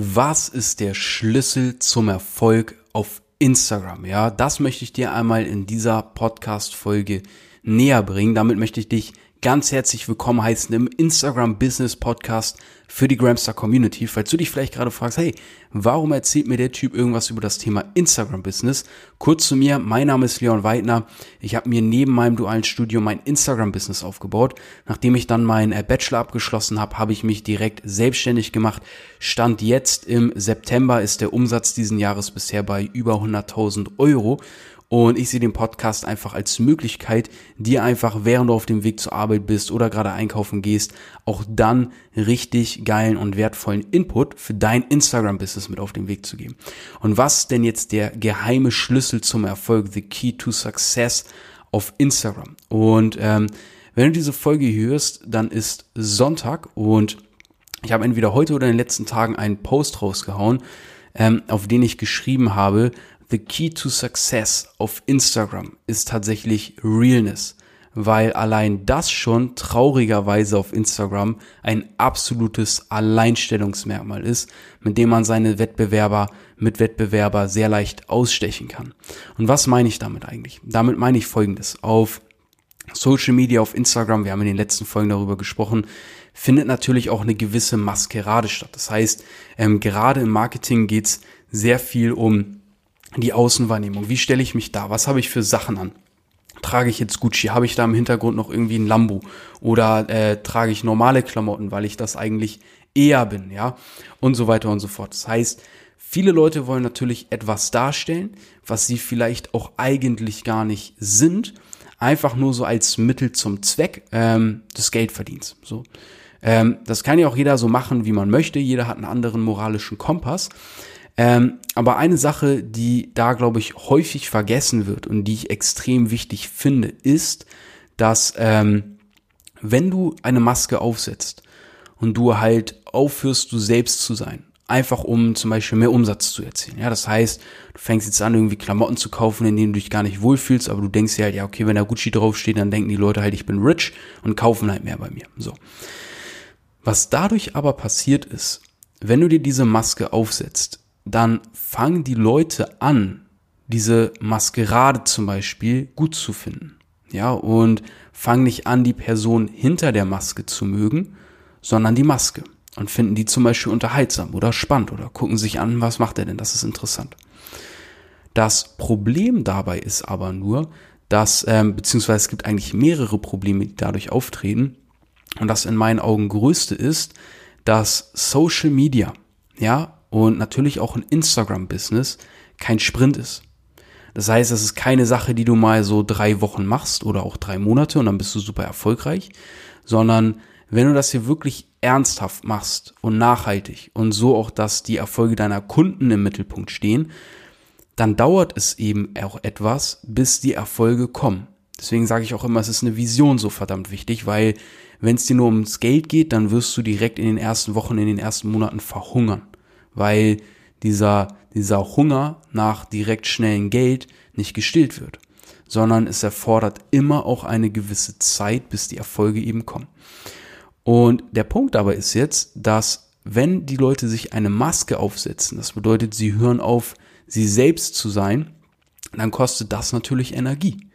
Was ist der Schlüssel zum Erfolg auf Instagram? Ja, das möchte ich dir einmal in dieser Podcast-Folge näher bringen. Damit möchte ich dich ganz herzlich willkommen heißen im Instagram Business Podcast für die Gramstar Community. Falls du dich vielleicht gerade fragst, hey, warum erzählt mir der Typ irgendwas über das Thema Instagram Business? Kurz zu mir, mein Name ist Leon Weidner. Ich habe mir neben meinem dualen Studium mein Instagram Business aufgebaut. Nachdem ich dann meinen äh, Bachelor abgeschlossen habe, habe ich mich direkt selbstständig gemacht. Stand jetzt im September ist der Umsatz diesen Jahres bisher bei über 100.000 Euro. Und ich sehe den Podcast einfach als Möglichkeit, dir einfach, während du auf dem Weg zur Arbeit bist oder gerade einkaufen gehst, auch dann richtig geilen und wertvollen Input für dein Instagram-Business mit auf den Weg zu geben. Und was denn jetzt der geheime Schlüssel zum Erfolg, the key to success auf Instagram? Und ähm, wenn du diese Folge hörst, dann ist Sonntag und ich habe entweder heute oder in den letzten Tagen einen Post rausgehauen, ähm, auf den ich geschrieben habe, The Key to Success auf Instagram ist tatsächlich Realness, weil allein das schon traurigerweise auf Instagram ein absolutes Alleinstellungsmerkmal ist, mit dem man seine Wettbewerber mit Wettbewerber sehr leicht ausstechen kann. Und was meine ich damit eigentlich? Damit meine ich Folgendes. Auf Social Media, auf Instagram, wir haben in den letzten Folgen darüber gesprochen, findet natürlich auch eine gewisse Maskerade statt. Das heißt, ähm, gerade im Marketing geht's sehr viel um die Außenwahrnehmung. Wie stelle ich mich da? Was habe ich für Sachen an? Trage ich jetzt Gucci? Habe ich da im Hintergrund noch irgendwie ein Lambo? Oder äh, trage ich normale Klamotten, weil ich das eigentlich eher bin, ja? Und so weiter und so fort. Das heißt, viele Leute wollen natürlich etwas darstellen, was sie vielleicht auch eigentlich gar nicht sind, einfach nur so als Mittel zum Zweck ähm, des Geldverdienens. So. Ähm, das kann ja auch jeder so machen, wie man möchte. Jeder hat einen anderen moralischen Kompass. Ähm, aber eine Sache, die da, glaube ich, häufig vergessen wird und die ich extrem wichtig finde, ist, dass ähm, wenn du eine Maske aufsetzt und du halt aufhörst, du selbst zu sein, einfach um zum Beispiel mehr Umsatz zu erzielen. Ja, das heißt, du fängst jetzt an, irgendwie Klamotten zu kaufen, in denen du dich gar nicht wohlfühlst, aber du denkst dir halt, ja, okay, wenn da Gucci draufsteht, dann denken die Leute halt, ich bin rich und kaufen halt mehr bei mir. So. Was dadurch aber passiert ist, wenn du dir diese Maske aufsetzt, dann fangen die Leute an, diese Maskerade zum Beispiel gut zu finden. Ja, und fangen nicht an, die Person hinter der Maske zu mögen, sondern die Maske. Und finden die zum Beispiel unterhaltsam oder spannend oder gucken sich an, was macht er denn, das ist interessant. Das Problem dabei ist aber nur, dass, ähm, beziehungsweise es gibt eigentlich mehrere Probleme, die dadurch auftreten. Und das in meinen Augen größte ist, dass Social Media, ja, und natürlich auch ein Instagram-Business kein Sprint ist. Das heißt, es ist keine Sache, die du mal so drei Wochen machst oder auch drei Monate und dann bist du super erfolgreich, sondern wenn du das hier wirklich ernsthaft machst und nachhaltig und so auch, dass die Erfolge deiner Kunden im Mittelpunkt stehen, dann dauert es eben auch etwas, bis die Erfolge kommen. Deswegen sage ich auch immer, es ist eine Vision so verdammt wichtig, weil wenn es dir nur ums Geld geht, dann wirst du direkt in den ersten Wochen, in den ersten Monaten verhungern weil dieser, dieser Hunger nach direkt schnellen Geld nicht gestillt wird, sondern es erfordert immer auch eine gewisse Zeit, bis die Erfolge eben kommen. Und der Punkt aber ist jetzt, dass wenn die Leute sich eine Maske aufsetzen, das bedeutet, sie hören auf, sie selbst zu sein, dann kostet das natürlich Energie.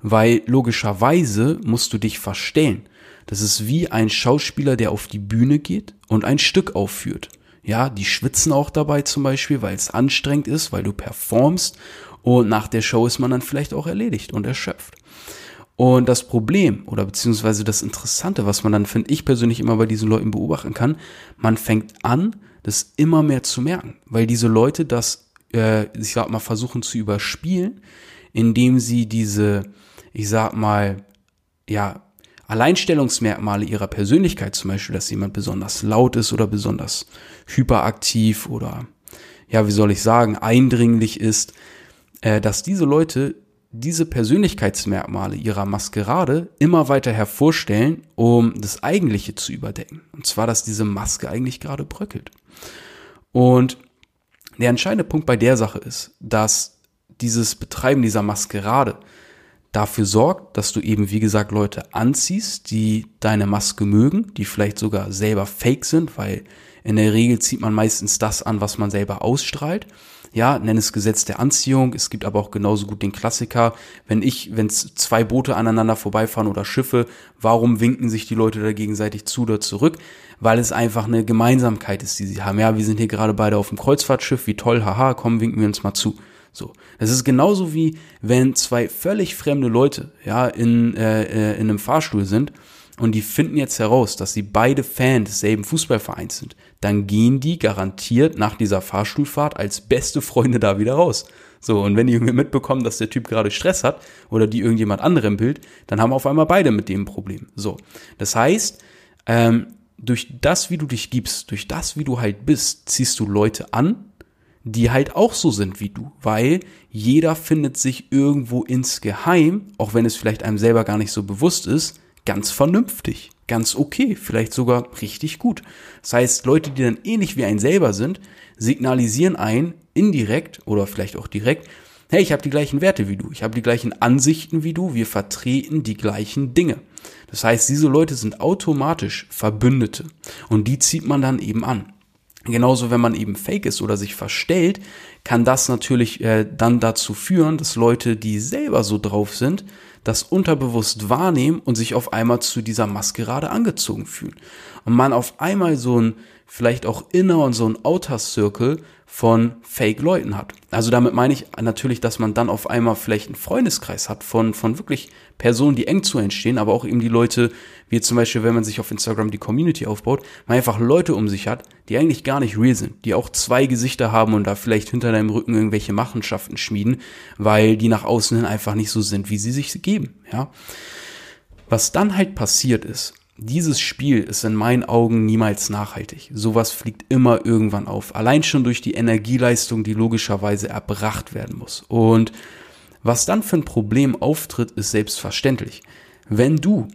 Weil logischerweise musst du dich verstellen. Das ist wie ein Schauspieler, der auf die Bühne geht und ein Stück aufführt. Ja, die schwitzen auch dabei zum Beispiel, weil es anstrengend ist, weil du performst und nach der Show ist man dann vielleicht auch erledigt und erschöpft. Und das Problem oder beziehungsweise das Interessante, was man dann, finde ich persönlich immer bei diesen Leuten beobachten kann, man fängt an, das immer mehr zu merken, weil diese Leute das, äh, ich sag mal, versuchen zu überspielen, indem sie diese, ich sag mal, ja, Alleinstellungsmerkmale ihrer Persönlichkeit, zum Beispiel, dass jemand besonders laut ist oder besonders hyperaktiv oder, ja, wie soll ich sagen, eindringlich ist, äh, dass diese Leute diese Persönlichkeitsmerkmale ihrer Maskerade immer weiter hervorstellen, um das Eigentliche zu überdecken. Und zwar, dass diese Maske eigentlich gerade bröckelt. Und der entscheidende Punkt bei der Sache ist, dass dieses Betreiben dieser Maskerade dafür sorgt, dass du eben, wie gesagt, Leute anziehst, die deine Maske mögen, die vielleicht sogar selber fake sind, weil in der Regel zieht man meistens das an, was man selber ausstrahlt. Ja, nenn es Gesetz der Anziehung. Es gibt aber auch genauso gut den Klassiker. Wenn ich, wenn zwei Boote aneinander vorbeifahren oder Schiffe, warum winken sich die Leute da gegenseitig zu oder zurück? Weil es einfach eine Gemeinsamkeit ist, die sie haben. Ja, wir sind hier gerade beide auf dem Kreuzfahrtschiff. Wie toll, haha, komm, winken wir uns mal zu. So, das ist genauso wie wenn zwei völlig fremde Leute ja in äh, äh, in einem Fahrstuhl sind und die finden jetzt heraus, dass sie beide Fan desselben Fußballvereins sind, dann gehen die garantiert nach dieser Fahrstuhlfahrt als beste Freunde da wieder raus. So, und wenn die irgendwie mitbekommen, dass der Typ gerade Stress hat oder die irgendjemand anrempelt, dann haben auf einmal beide mit dem Problem. So, das heißt, ähm, durch das, wie du dich gibst, durch das, wie du halt bist, ziehst du Leute an, die halt auch so sind wie du, weil jeder findet sich irgendwo insgeheim, auch wenn es vielleicht einem selber gar nicht so bewusst ist, ganz vernünftig, ganz okay, vielleicht sogar richtig gut. Das heißt, Leute, die dann ähnlich wie ein selber sind, signalisieren ein indirekt oder vielleicht auch direkt, hey, ich habe die gleichen Werte wie du, ich habe die gleichen Ansichten wie du, wir vertreten die gleichen Dinge. Das heißt, diese Leute sind automatisch Verbündete und die zieht man dann eben an. Genauso, wenn man eben fake ist oder sich verstellt, kann das natürlich äh, dann dazu führen, dass Leute, die selber so drauf sind, das unterbewusst wahrnehmen und sich auf einmal zu dieser Maskerade angezogen fühlen. Und man auf einmal so ein, vielleicht auch Inner und so ein Outer Circle von Fake-Leuten hat. Also damit meine ich natürlich, dass man dann auf einmal vielleicht einen Freundeskreis hat von, von wirklich Personen, die eng zu entstehen, aber auch eben die Leute, wie zum Beispiel, wenn man sich auf Instagram die Community aufbaut, man einfach Leute um sich hat, die eigentlich gar nicht real sind, die auch zwei Gesichter haben und da vielleicht hinter deinem Rücken irgendwelche Machenschaften schmieden, weil die nach außen hin einfach nicht so sind, wie sie sich geben, ja. Was dann halt passiert ist, dieses Spiel ist in meinen Augen niemals nachhaltig. Sowas fliegt immer irgendwann auf. Allein schon durch die Energieleistung, die logischerweise erbracht werden muss. Und was dann für ein Problem auftritt, ist selbstverständlich. Wenn du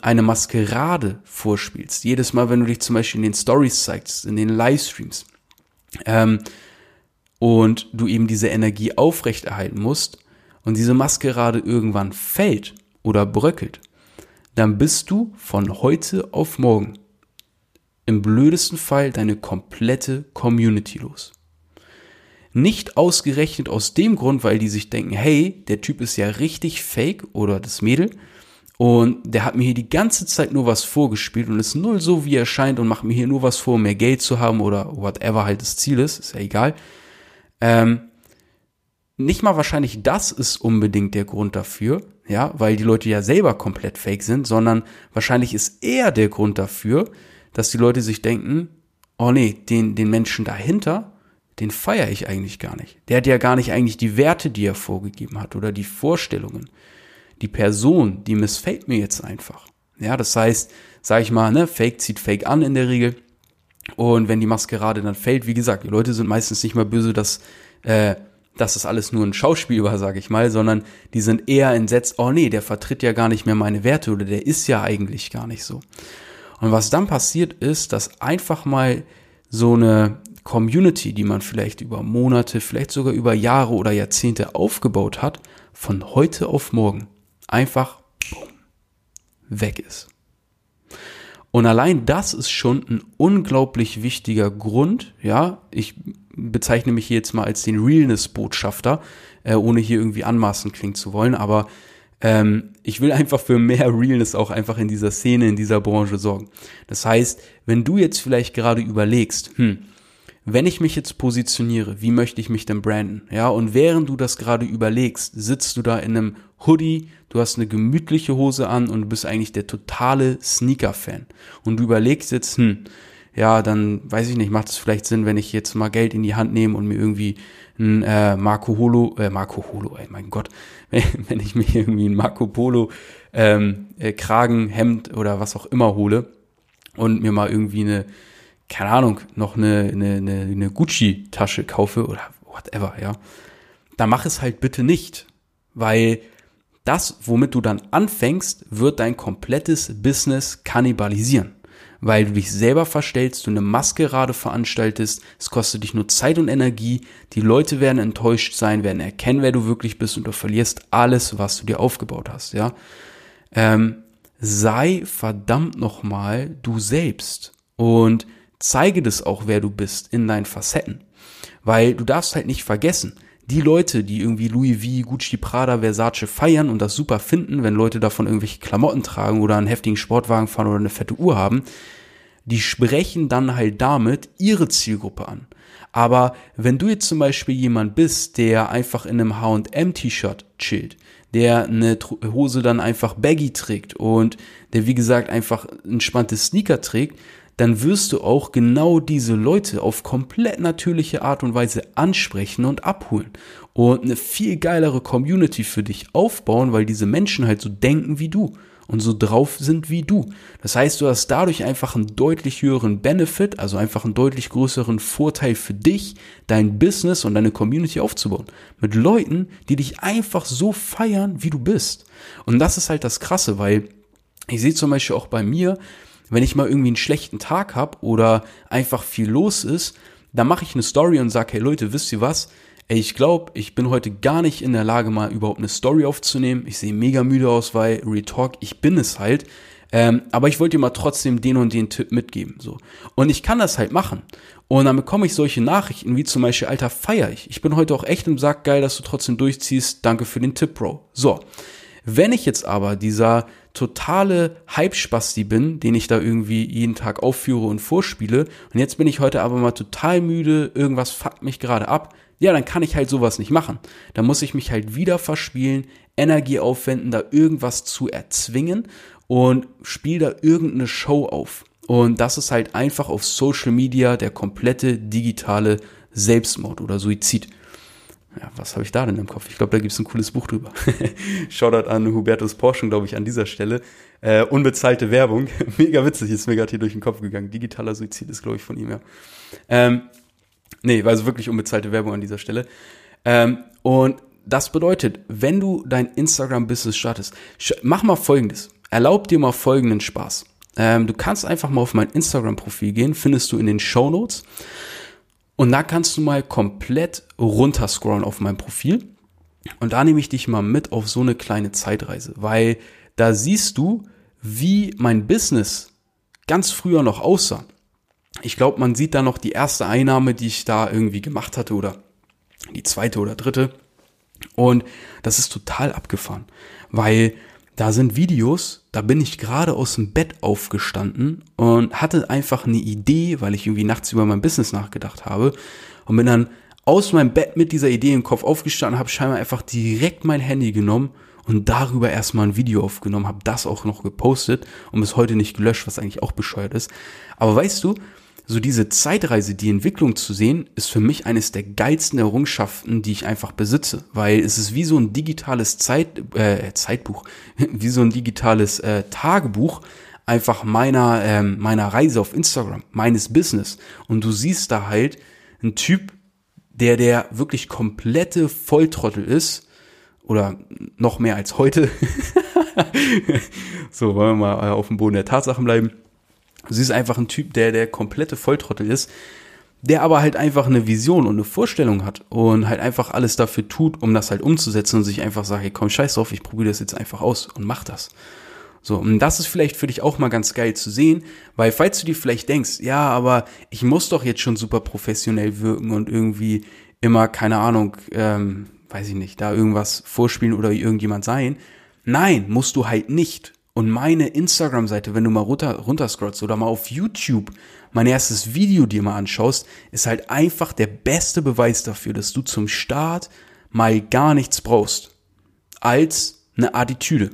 eine Maskerade vorspielst, jedes Mal, wenn du dich zum Beispiel in den Stories zeigst, in den Livestreams, ähm, und du eben diese Energie aufrechterhalten musst und diese Maskerade irgendwann fällt oder bröckelt, dann bist du von heute auf morgen im blödesten Fall deine komplette Community los. Nicht ausgerechnet aus dem Grund, weil die sich denken, hey, der Typ ist ja richtig fake oder das Mädel und der hat mir hier die ganze Zeit nur was vorgespielt und ist null so, wie er scheint und macht mir hier nur was vor, um mehr Geld zu haben oder whatever halt das Ziel ist, ist ja egal. Ähm, nicht mal wahrscheinlich das ist unbedingt der Grund dafür, ja, weil die Leute ja selber komplett fake sind, sondern wahrscheinlich ist eher der Grund dafür, dass die Leute sich denken, oh nee, den, den Menschen dahinter, den feiere ich eigentlich gar nicht. Der hat ja gar nicht eigentlich die Werte, die er vorgegeben hat oder die Vorstellungen. Die Person, die missfällt mir jetzt einfach. Ja, das heißt, sag ich mal, ne, Fake zieht Fake an in der Regel. Und wenn die Maskerade dann fällt, wie gesagt, die Leute sind meistens nicht mal böse, dass äh, das alles nur ein Schauspiel war, sage ich mal, sondern die sind eher entsetzt, oh nee, der vertritt ja gar nicht mehr meine Werte oder der ist ja eigentlich gar nicht so. Und was dann passiert ist, dass einfach mal so eine Community, die man vielleicht über Monate, vielleicht sogar über Jahre oder Jahrzehnte aufgebaut hat, von heute auf morgen einfach weg ist. Und allein das ist schon ein unglaublich wichtiger Grund, ja. Ich bezeichne mich hier jetzt mal als den Realness-Botschafter, äh, ohne hier irgendwie anmaßend klingen zu wollen, aber ähm, ich will einfach für mehr Realness auch einfach in dieser Szene, in dieser Branche sorgen. Das heißt, wenn du jetzt vielleicht gerade überlegst, hm, wenn ich mich jetzt positioniere, wie möchte ich mich denn branden? Ja, und während du das gerade überlegst, sitzt du da in einem Hoodie, du hast eine gemütliche Hose an und du bist eigentlich der totale Sneaker-Fan. Und du überlegst jetzt, hm, ja, dann weiß ich nicht, macht es vielleicht Sinn, wenn ich jetzt mal Geld in die Hand nehme und mir irgendwie ein äh, Marco Holo, äh, Marco Holo, ey, mein Gott, wenn, wenn ich mir irgendwie ein Marco Polo ähm, äh, Kragen, Hemd oder was auch immer hole und mir mal irgendwie eine keine Ahnung, noch eine, eine, eine, eine Gucci-Tasche kaufe oder whatever, ja, dann mach es halt bitte nicht. Weil das, womit du dann anfängst, wird dein komplettes Business kannibalisieren. Weil du dich selber verstellst, du eine Maskerade veranstaltest, es kostet dich nur Zeit und Energie, die Leute werden enttäuscht sein, werden erkennen, wer du wirklich bist und du verlierst alles, was du dir aufgebaut hast, ja. Ähm, sei verdammt nochmal du selbst und zeige das auch, wer du bist in deinen Facetten. Weil du darfst halt nicht vergessen, die Leute, die irgendwie Louis V, Gucci, Prada, Versace feiern und das super finden, wenn Leute davon irgendwelche Klamotten tragen oder einen heftigen Sportwagen fahren oder eine fette Uhr haben, die sprechen dann halt damit ihre Zielgruppe an. Aber wenn du jetzt zum Beispiel jemand bist, der einfach in einem H&M-T-Shirt chillt, der eine Hose dann einfach baggy trägt und der wie gesagt einfach entspannte Sneaker trägt, dann wirst du auch genau diese Leute auf komplett natürliche Art und Weise ansprechen und abholen und eine viel geilere Community für dich aufbauen, weil diese Menschen halt so denken wie du und so drauf sind wie du. Das heißt, du hast dadurch einfach einen deutlich höheren Benefit, also einfach einen deutlich größeren Vorteil für dich, dein Business und deine Community aufzubauen. Mit Leuten, die dich einfach so feiern, wie du bist. Und das ist halt das Krasse, weil ich sehe zum Beispiel auch bei mir, wenn ich mal irgendwie einen schlechten Tag habe oder einfach viel los ist, dann mache ich eine Story und sage, hey Leute, wisst ihr was? Ey, ich glaube, ich bin heute gar nicht in der Lage, mal überhaupt eine Story aufzunehmen. Ich sehe mega müde aus, weil Retalk, ich bin es halt. Ähm, aber ich wollte dir mal trotzdem den und den Tipp mitgeben. So. Und ich kann das halt machen. Und dann bekomme ich solche Nachrichten, wie zum Beispiel, Alter, feier ich. Ich bin heute auch echt im Sack, geil, dass du trotzdem durchziehst. Danke für den Tipp, Bro. So. Wenn ich jetzt aber dieser totale Hype-Spasti bin, den ich da irgendwie jeden Tag aufführe und vorspiele, und jetzt bin ich heute aber mal total müde, irgendwas fuckt mich gerade ab, ja, dann kann ich halt sowas nicht machen. Da muss ich mich halt wieder verspielen, Energie aufwenden, da irgendwas zu erzwingen und spiele da irgendeine Show auf. Und das ist halt einfach auf Social Media der komplette digitale Selbstmord oder Suizid ja, was habe ich da denn im Kopf? Ich glaube, da gibt es ein cooles Buch drüber. Shoutout an Hubertus Porschen, glaube ich, an dieser Stelle. Äh, unbezahlte Werbung. Mega witzig, ist mir gerade hier durch den Kopf gegangen. Digitaler Suizid ist, glaube ich, von ihm, ja. Ähm, nee, also wirklich unbezahlte Werbung an dieser Stelle. Ähm, und das bedeutet, wenn du dein Instagram-Business startest, mach mal folgendes. Erlaub dir mal folgenden Spaß. Ähm, du kannst einfach mal auf mein Instagram-Profil gehen, findest du in den Show Notes. Und da kannst du mal komplett runterscrollen auf mein Profil. Und da nehme ich dich mal mit auf so eine kleine Zeitreise, weil da siehst du, wie mein Business ganz früher noch aussah. Ich glaube, man sieht da noch die erste Einnahme, die ich da irgendwie gemacht hatte oder die zweite oder dritte. Und das ist total abgefahren, weil da sind Videos, da bin ich gerade aus dem Bett aufgestanden und hatte einfach eine Idee, weil ich irgendwie nachts über mein Business nachgedacht habe und bin dann aus meinem Bett mit dieser Idee im Kopf aufgestanden, habe scheinbar einfach direkt mein Handy genommen und darüber erstmal ein Video aufgenommen, habe das auch noch gepostet und bis heute nicht gelöscht, was eigentlich auch bescheuert ist. Aber weißt du, so diese Zeitreise, die Entwicklung zu sehen, ist für mich eines der geilsten Errungenschaften, die ich einfach besitze, weil es ist wie so ein digitales Zeit, äh, Zeitbuch, wie so ein digitales äh, Tagebuch einfach meiner ähm, meiner Reise auf Instagram, meines Business. Und du siehst da halt einen Typ, der der wirklich komplette Volltrottel ist. Oder noch mehr als heute. so, wollen wir mal äh, auf dem Boden der Tatsachen bleiben Sie ist einfach ein Typ, der der komplette Volltrottel ist, der aber halt einfach eine Vision und eine Vorstellung hat und halt einfach alles dafür tut, um das halt umzusetzen und sich einfach sagt, hey, komm, scheiß drauf, ich probiere das jetzt einfach aus und mach das. So, und das ist vielleicht für dich auch mal ganz geil zu sehen, weil falls du dir vielleicht denkst, ja, aber ich muss doch jetzt schon super professionell wirken und irgendwie immer, keine Ahnung, ähm, weiß ich nicht, da irgendwas vorspielen oder irgendjemand sein. Nein, musst du halt nicht. Und meine Instagram-Seite, wenn du mal runter, runterscrollst oder mal auf YouTube mein erstes Video dir mal anschaust, ist halt einfach der beste Beweis dafür, dass du zum Start mal gar nichts brauchst. Als eine Attitüde.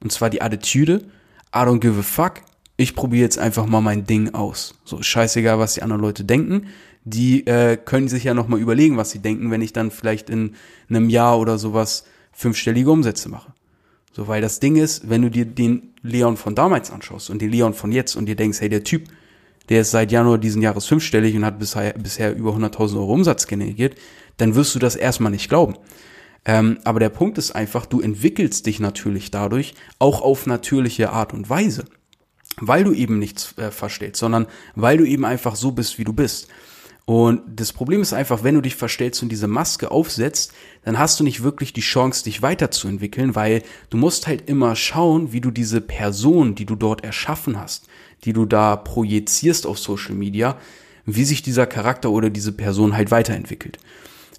Und zwar die Attitüde, I don't give a fuck, ich probiere jetzt einfach mal mein Ding aus. So, scheißegal, was die anderen Leute denken. Die äh, können sich ja nochmal überlegen, was sie denken, wenn ich dann vielleicht in einem Jahr oder sowas fünfstellige Umsätze mache. So, weil das Ding ist, wenn du dir den Leon von damals anschaust und den Leon von jetzt und dir denkst, hey, der Typ, der ist seit Januar diesen Jahres fünfstellig und hat bisher, bisher über 100.000 Euro Umsatz generiert, dann wirst du das erstmal nicht glauben. Ähm, aber der Punkt ist einfach, du entwickelst dich natürlich dadurch auch auf natürliche Art und Weise. weil du eben nichts äh, verstellst, sondern weil du eben einfach so bist, wie du bist. Und das Problem ist einfach, wenn du dich verstellst und diese Maske aufsetzt, dann hast du nicht wirklich die Chance, dich weiterzuentwickeln, weil du musst halt immer schauen, wie du diese Person, die du dort erschaffen hast, die du da projizierst auf Social Media, wie sich dieser Charakter oder diese Person halt weiterentwickelt.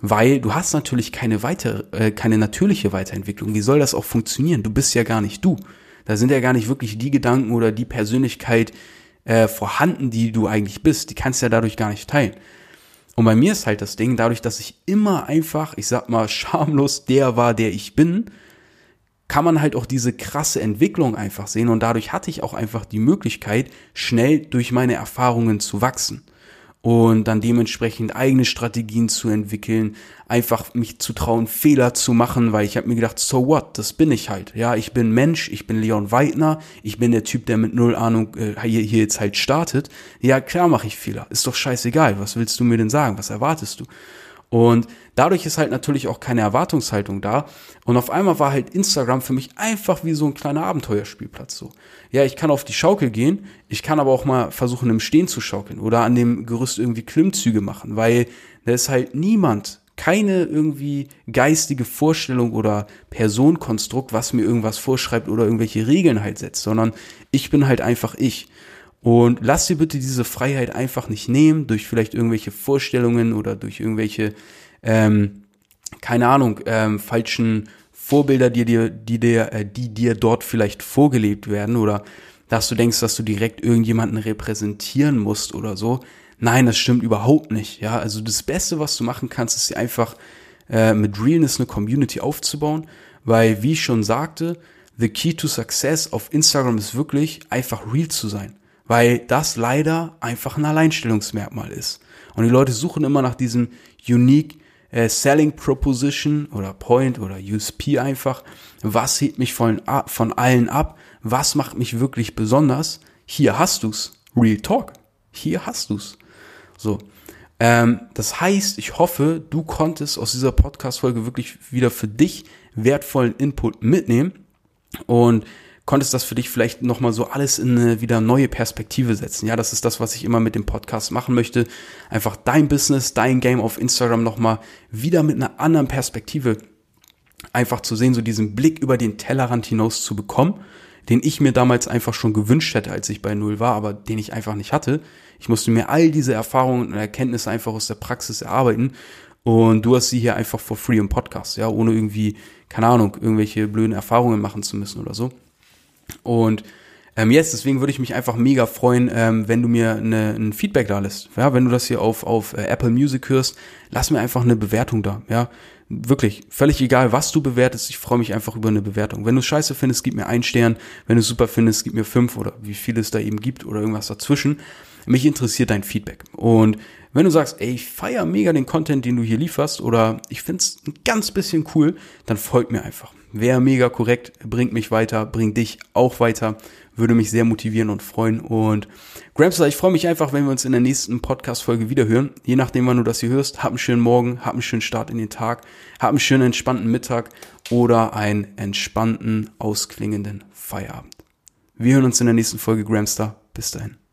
Weil du hast natürlich keine weitere, äh, keine natürliche Weiterentwicklung. Wie soll das auch funktionieren? Du bist ja gar nicht du. Da sind ja gar nicht wirklich die Gedanken oder die Persönlichkeit äh, vorhanden, die du eigentlich bist. Die kannst du ja dadurch gar nicht teilen. Und bei mir ist halt das Ding, dadurch, dass ich immer einfach, ich sag mal, schamlos der war, der ich bin, kann man halt auch diese krasse Entwicklung einfach sehen. Und dadurch hatte ich auch einfach die Möglichkeit, schnell durch meine Erfahrungen zu wachsen und dann dementsprechend eigene Strategien zu entwickeln, einfach mich zu trauen, Fehler zu machen, weil ich habe mir gedacht, so what, das bin ich halt. Ja, ich bin Mensch, ich bin Leon Weidner, ich bin der Typ, der mit null Ahnung äh, hier, hier jetzt halt startet. Ja, klar mache ich Fehler, ist doch scheißegal, was willst du mir denn sagen, was erwartest du? Und dadurch ist halt natürlich auch keine Erwartungshaltung da. Und auf einmal war halt Instagram für mich einfach wie so ein kleiner Abenteuerspielplatz so. Ja, ich kann auf die Schaukel gehen, ich kann aber auch mal versuchen im Stehen zu schaukeln oder an dem Gerüst irgendwie Klimmzüge machen, weil da ist halt niemand, keine irgendwie geistige Vorstellung oder Personkonstrukt, was mir irgendwas vorschreibt oder irgendwelche Regeln halt setzt, sondern ich bin halt einfach ich. Und lass dir bitte diese Freiheit einfach nicht nehmen durch vielleicht irgendwelche Vorstellungen oder durch irgendwelche, ähm, keine Ahnung, ähm, falschen Vorbilder, die dir, die dir, äh, die dir dort vielleicht vorgelebt werden oder dass du denkst, dass du direkt irgendjemanden repräsentieren musst oder so. Nein, das stimmt überhaupt nicht. Ja, also das Beste, was du machen kannst, ist einfach äh, mit Realness eine Community aufzubauen, weil wie ich schon sagte, the key to success auf Instagram ist wirklich einfach real zu sein weil das leider einfach ein Alleinstellungsmerkmal ist. Und die Leute suchen immer nach diesem unique äh, Selling Proposition oder Point oder USP einfach. Was hebt mich von, von allen ab? Was macht mich wirklich besonders? Hier hast du's. Real Talk. Hier hast du's. So. Ähm, das heißt, ich hoffe, du konntest aus dieser Podcast-Folge wirklich wieder für dich wertvollen Input mitnehmen. Und konntest das für dich vielleicht nochmal so alles in eine wieder neue Perspektive setzen. Ja, das ist das, was ich immer mit dem Podcast machen möchte. Einfach dein Business, dein Game auf Instagram nochmal wieder mit einer anderen Perspektive einfach zu sehen, so diesen Blick über den Tellerrand hinaus zu bekommen, den ich mir damals einfach schon gewünscht hätte, als ich bei Null war, aber den ich einfach nicht hatte. Ich musste mir all diese Erfahrungen und Erkenntnisse einfach aus der Praxis erarbeiten und du hast sie hier einfach for free im Podcast, ja, ohne irgendwie, keine Ahnung, irgendwelche blöden Erfahrungen machen zu müssen oder so. Und ähm, jetzt, deswegen würde ich mich einfach mega freuen, ähm, wenn du mir eine, ein Feedback da lässt. Ja, wenn du das hier auf, auf äh, Apple Music hörst, lass mir einfach eine Bewertung da. Ja, wirklich, völlig egal, was du bewertest, ich freue mich einfach über eine Bewertung. Wenn du scheiße findest, gib mir einen Stern. Wenn du super findest, gib mir fünf oder wie viel es da eben gibt oder irgendwas dazwischen. Mich interessiert dein Feedback. Und wenn du sagst, ey, ich feier mega den Content, den du hier lieferst oder ich find's ein ganz bisschen cool, dann folg mir einfach. Wäre mega korrekt, bringt mich weiter, bringt dich auch weiter, würde mich sehr motivieren und freuen. Und Gramster, ich freue mich einfach, wenn wir uns in der nächsten Podcast-Folge wiederhören. Je nachdem, wann du das hier hörst, hab einen schönen Morgen, hab einen schönen Start in den Tag, hab einen schönen entspannten Mittag oder einen entspannten, ausklingenden Feierabend. Wir hören uns in der nächsten Folge, Gramster. Bis dahin.